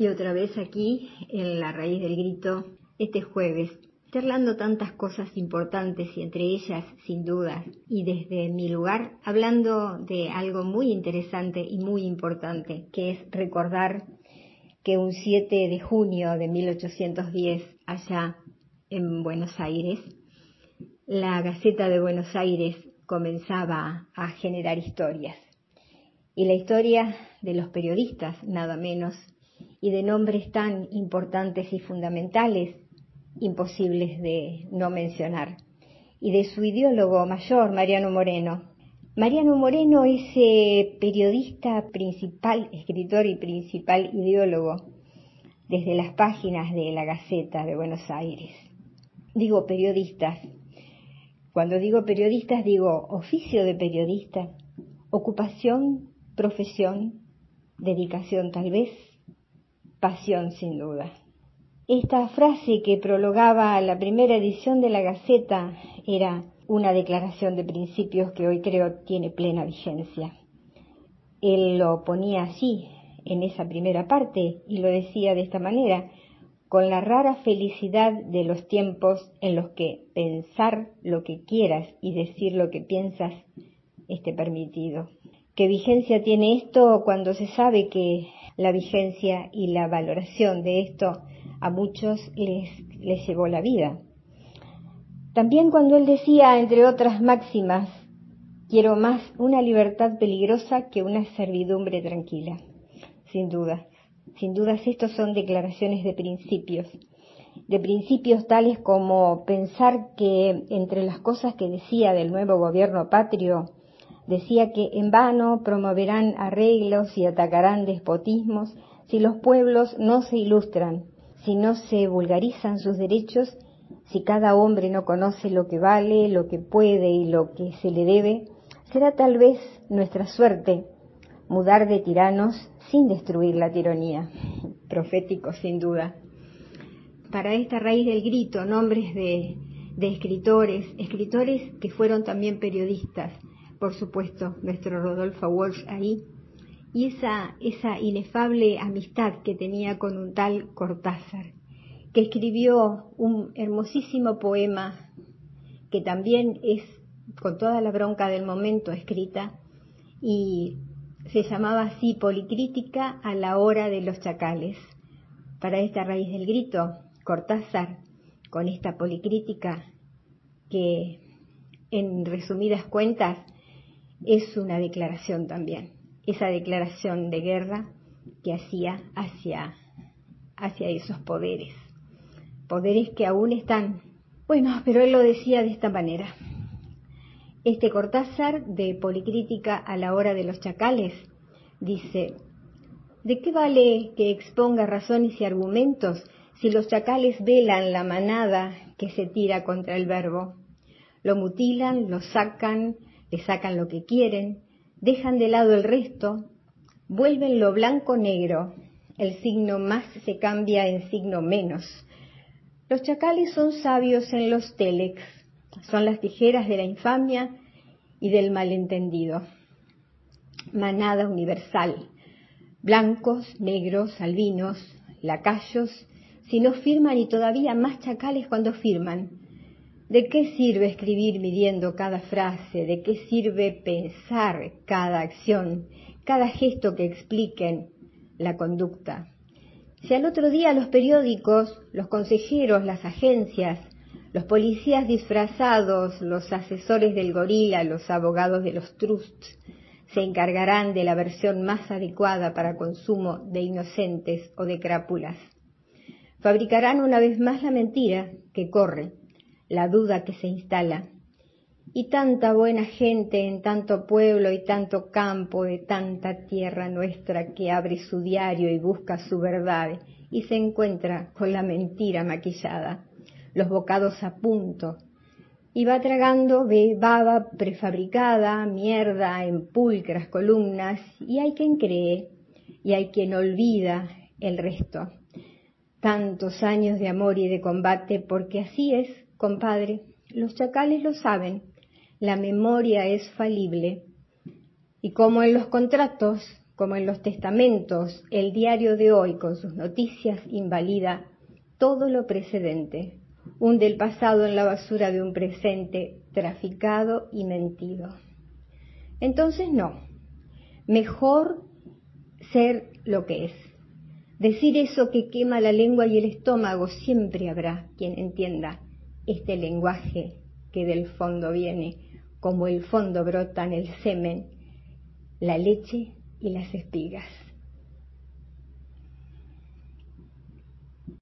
Y otra vez aquí, en la raíz del grito, este jueves, charlando tantas cosas importantes y entre ellas, sin duda, y desde mi lugar, hablando de algo muy interesante y muy importante, que es recordar que un 7 de junio de 1810, allá en Buenos Aires, la Gaceta de Buenos Aires comenzaba a generar historias. Y la historia de los periodistas, nada menos, y de nombres tan importantes y fundamentales, imposibles de no mencionar, y de su ideólogo mayor, Mariano Moreno. Mariano Moreno es eh, periodista principal, escritor y principal ideólogo desde las páginas de la Gaceta de Buenos Aires. Digo periodistas. Cuando digo periodistas digo oficio de periodista, ocupación, profesión, dedicación tal vez, pasión sin duda. Esta frase que prologaba la primera edición de la Gaceta era una declaración de principios que hoy creo tiene plena vigencia. Él lo ponía así, en esa primera parte, y lo decía de esta manera, con la rara felicidad de los tiempos en los que pensar lo que quieras y decir lo que piensas esté permitido. ¿Qué vigencia tiene esto cuando se sabe que la vigencia y la valoración de esto a muchos les, les llevó la vida. También cuando él decía, entre otras máximas, quiero más una libertad peligrosa que una servidumbre tranquila. Sin duda, sin dudas estos son declaraciones de principios, de principios tales como pensar que entre las cosas que decía del nuevo gobierno patrio Decía que en vano promoverán arreglos y atacarán despotismos si los pueblos no se ilustran, si no se vulgarizan sus derechos, si cada hombre no conoce lo que vale, lo que puede y lo que se le debe, será tal vez nuestra suerte mudar de tiranos sin destruir la tiranía. Profético, sin duda. Para esta raíz del grito, nombres de, de escritores, escritores que fueron también periodistas, por supuesto, nuestro Rodolfo Walsh ahí, y esa, esa inefable amistad que tenía con un tal Cortázar, que escribió un hermosísimo poema que también es con toda la bronca del momento escrita y se llamaba así Policrítica a la hora de los chacales. Para esta raíz del grito, Cortázar, con esta policrítica que en resumidas cuentas es una declaración también, esa declaración de guerra que hacía hacia, hacia esos poderes, poderes que aún están. Bueno, pero él lo decía de esta manera. Este Cortázar de Policrítica a la hora de los chacales dice, ¿de qué vale que exponga razones y argumentos si los chacales velan la manada que se tira contra el verbo? Lo mutilan, lo sacan, le sacan lo que quieren, dejan de lado el resto, vuelven lo blanco negro, el signo más se cambia en signo menos. Los chacales son sabios en los telex, son las tijeras de la infamia y del malentendido. Manada universal, blancos, negros, albinos, lacayos, si no firman y todavía más chacales cuando firman, ¿De qué sirve escribir midiendo cada frase? ¿De qué sirve pensar cada acción, cada gesto que expliquen la conducta? Si al otro día los periódicos, los consejeros, las agencias, los policías disfrazados, los asesores del gorila, los abogados de los trusts, se encargarán de la versión más adecuada para consumo de inocentes o de crápulas. Fabricarán una vez más la mentira que corre la duda que se instala. Y tanta buena gente en tanto pueblo y tanto campo de tanta tierra nuestra que abre su diario y busca su verdad y se encuentra con la mentira maquillada, los bocados a punto, y va tragando baba prefabricada, mierda en pulcras columnas, y hay quien cree y hay quien olvida el resto. Tantos años de amor y de combate, porque así es Compadre, los chacales lo saben, la memoria es falible. Y como en los contratos, como en los testamentos, el diario de hoy con sus noticias invalida todo lo precedente, hunde el pasado en la basura de un presente traficado y mentido. Entonces no, mejor ser lo que es. Decir eso que quema la lengua y el estómago, siempre habrá quien entienda este lenguaje que del fondo viene, como el fondo brota en el semen, la leche y las espigas.